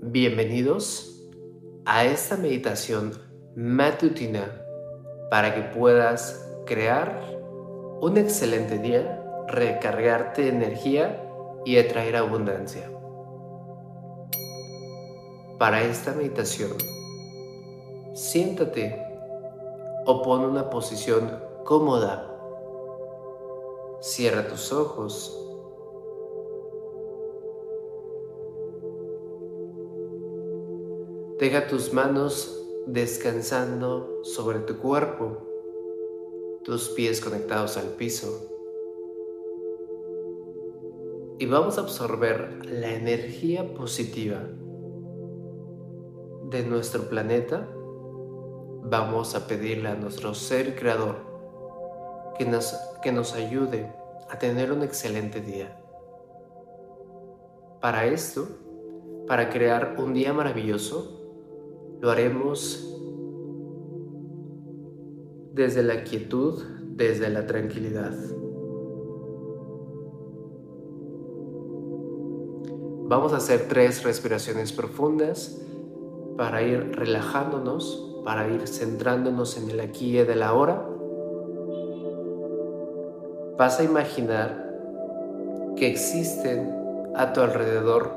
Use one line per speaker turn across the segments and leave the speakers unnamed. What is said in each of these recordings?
Bienvenidos a esta meditación matutina para que puedas crear un excelente día, recargarte energía y atraer abundancia. Para esta meditación, siéntate o pon una posición cómoda. Cierra tus ojos Deja tus manos descansando sobre tu cuerpo, tus pies conectados al piso. Y vamos a absorber la energía positiva de nuestro planeta. Vamos a pedirle a nuestro ser creador que nos, que nos ayude a tener un excelente día. Para esto, para crear un día maravilloso, lo haremos desde la quietud, desde la tranquilidad. Vamos a hacer tres respiraciones profundas para ir relajándonos, para ir centrándonos en el aquí y el ahora. Vas a imaginar que existen a tu alrededor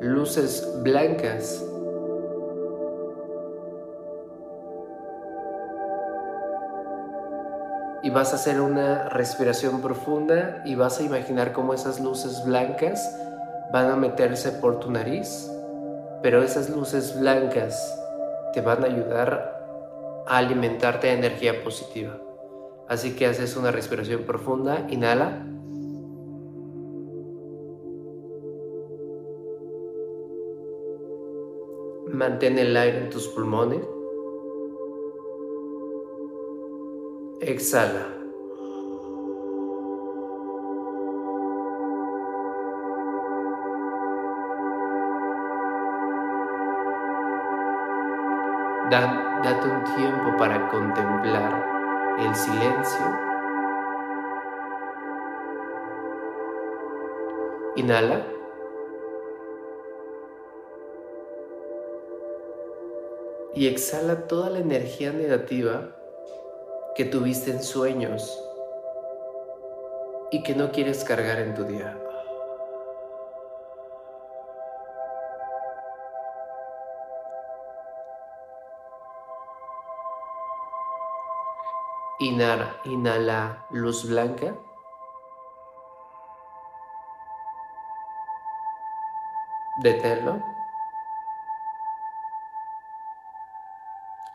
luces blancas y vas a hacer una respiración profunda y vas a imaginar cómo esas luces blancas van a meterse por tu nariz, pero esas luces blancas te van a ayudar a alimentarte de energía positiva. Así que haces una respiración profunda, inhala. Mantén el aire en tus pulmones. Exhala. date un tiempo para contemplar el silencio. Inhala. Y exhala toda la energía negativa que tuviste en sueños y que no quieres cargar en tu día. Inhala, inhala luz blanca. Deténlo.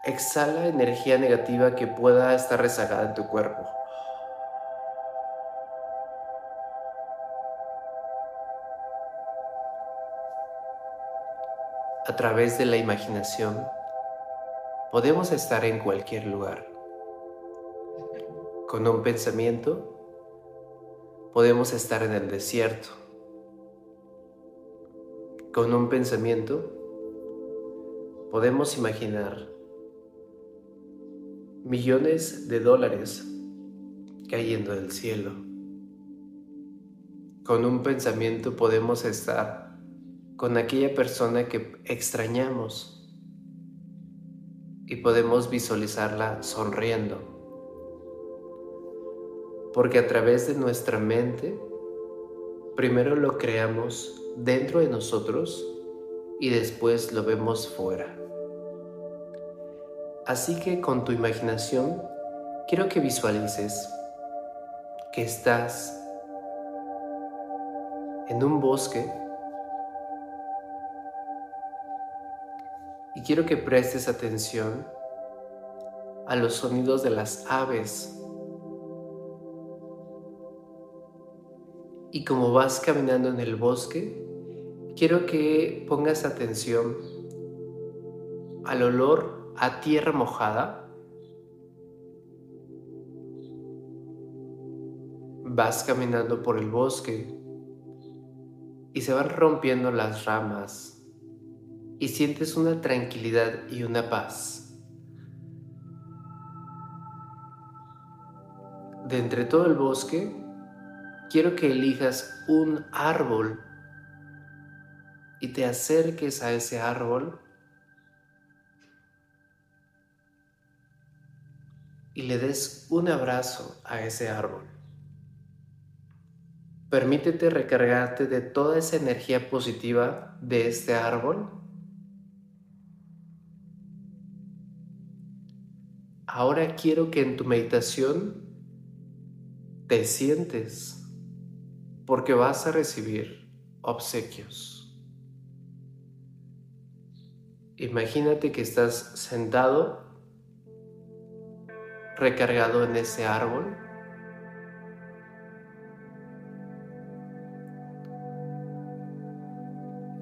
Exhala energía negativa que pueda estar rezagada en tu cuerpo. A través de la imaginación podemos estar en cualquier lugar. Con un pensamiento podemos estar en el desierto. Con un pensamiento podemos imaginar millones de dólares cayendo del cielo. Con un pensamiento podemos estar con aquella persona que extrañamos y podemos visualizarla sonriendo. Porque a través de nuestra mente, primero lo creamos dentro de nosotros y después lo vemos fuera. Así que con tu imaginación quiero que visualices que estás en un bosque y quiero que prestes atención a los sonidos de las aves. Y como vas caminando en el bosque, quiero que pongas atención al olor a tierra mojada, vas caminando por el bosque y se van rompiendo las ramas y sientes una tranquilidad y una paz. De entre todo el bosque, quiero que elijas un árbol y te acerques a ese árbol y le des un abrazo a ese árbol. Permítete recargarte de toda esa energía positiva de este árbol. Ahora quiero que en tu meditación te sientes porque vas a recibir obsequios. Imagínate que estás sentado recargado en ese árbol.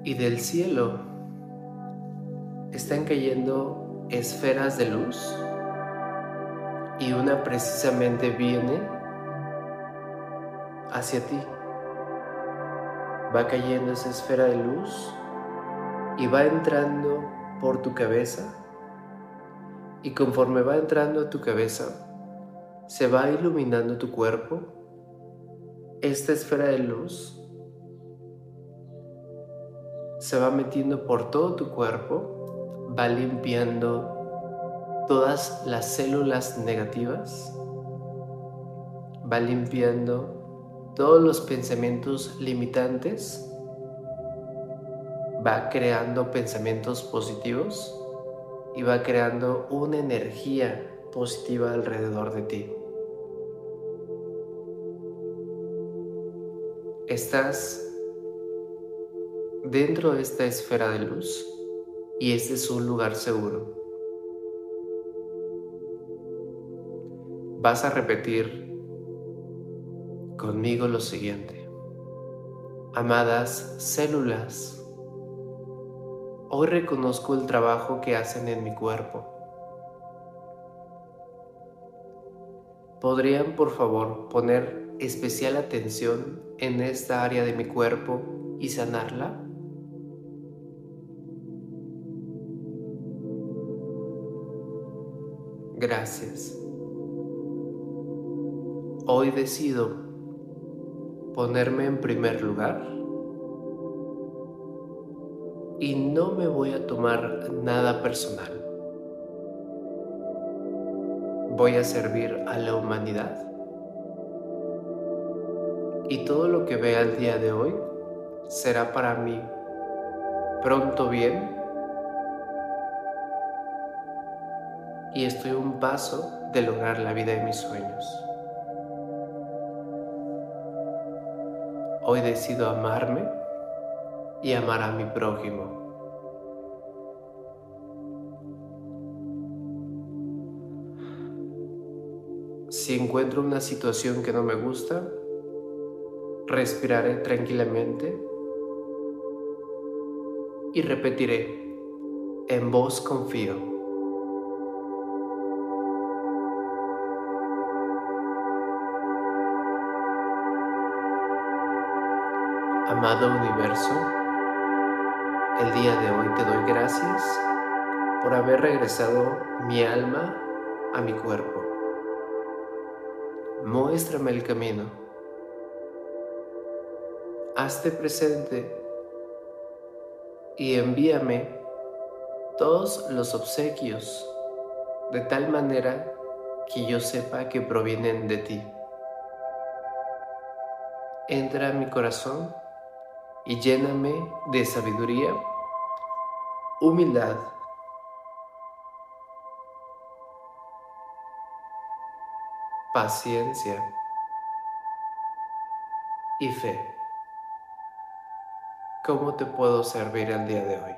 Y del cielo están cayendo esferas de luz y una precisamente viene hacia ti. Va cayendo esa esfera de luz y va entrando por tu cabeza y conforme va entrando a tu cabeza, se va iluminando tu cuerpo. Esta esfera de luz se va metiendo por todo tu cuerpo, va limpiando todas las células negativas, va limpiando todos los pensamientos limitantes, va creando pensamientos positivos y va creando una energía positiva alrededor de ti. Estás dentro de esta esfera de luz y este es un lugar seguro. Vas a repetir conmigo lo siguiente. Amadas células Hoy reconozco el trabajo que hacen en mi cuerpo. ¿Podrían por favor poner especial atención en esta área de mi cuerpo y sanarla? Gracias. Hoy decido ponerme en primer lugar y no me voy a tomar nada personal. Voy a servir a la humanidad. Y todo lo que vea el día de hoy será para mí pronto bien. Y estoy un paso de lograr la vida de mis sueños. Hoy decido amarme y amar a mi prójimo. Si encuentro una situación que no me gusta, respiraré tranquilamente y repetiré, en vos confío. Amado universo, el día de hoy te doy gracias por haber regresado mi alma a mi cuerpo. Muéstrame el camino. Hazte presente y envíame todos los obsequios de tal manera que yo sepa que provienen de ti. Entra a mi corazón y lléname de sabiduría, humildad, paciencia y fe. ¿Cómo te puedo servir el día de hoy?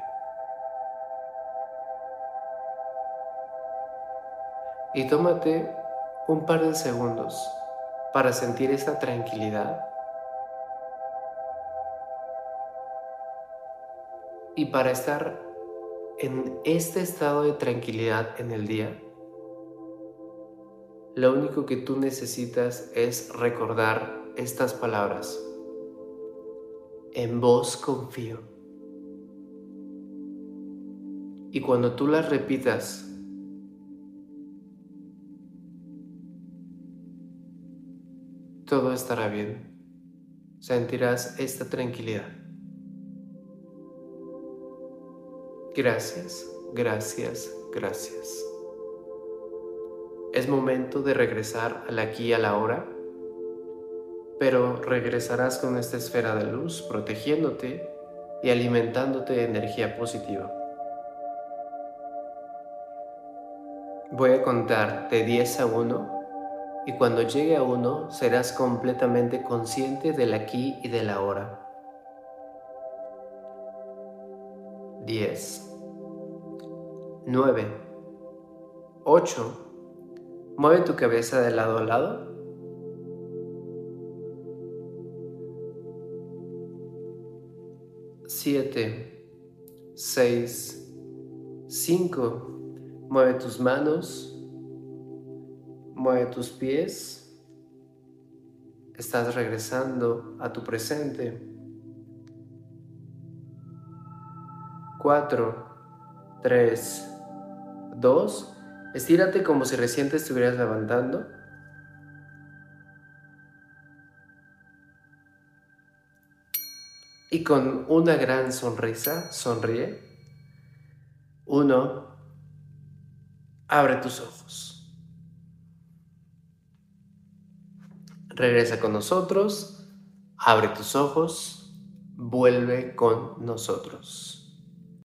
Y tómate un par de segundos para sentir esta tranquilidad Y para estar en este estado de tranquilidad en el día, lo único que tú necesitas es recordar estas palabras. En vos confío. Y cuando tú las repitas, todo estará bien. Sentirás esta tranquilidad. Gracias, gracias, gracias. Es momento de regresar al aquí y a la hora, pero regresarás con esta esfera de luz protegiéndote y alimentándote de energía positiva. Voy a contar de 10 a 1 y cuando llegue a 1 serás completamente consciente del aquí y del ahora. 10, 9, 8, mueve tu cabeza de lado a lado. 7, 6, 5, Mueve tus manos, mueve tus pies. Estás regresando a tu presente. 4, 3, 2. Estírate como si recién te estuvieras levantando. Y con una gran sonrisa, sonríe. 1, abre tus ojos. Regresa con nosotros, abre tus ojos, vuelve con nosotros.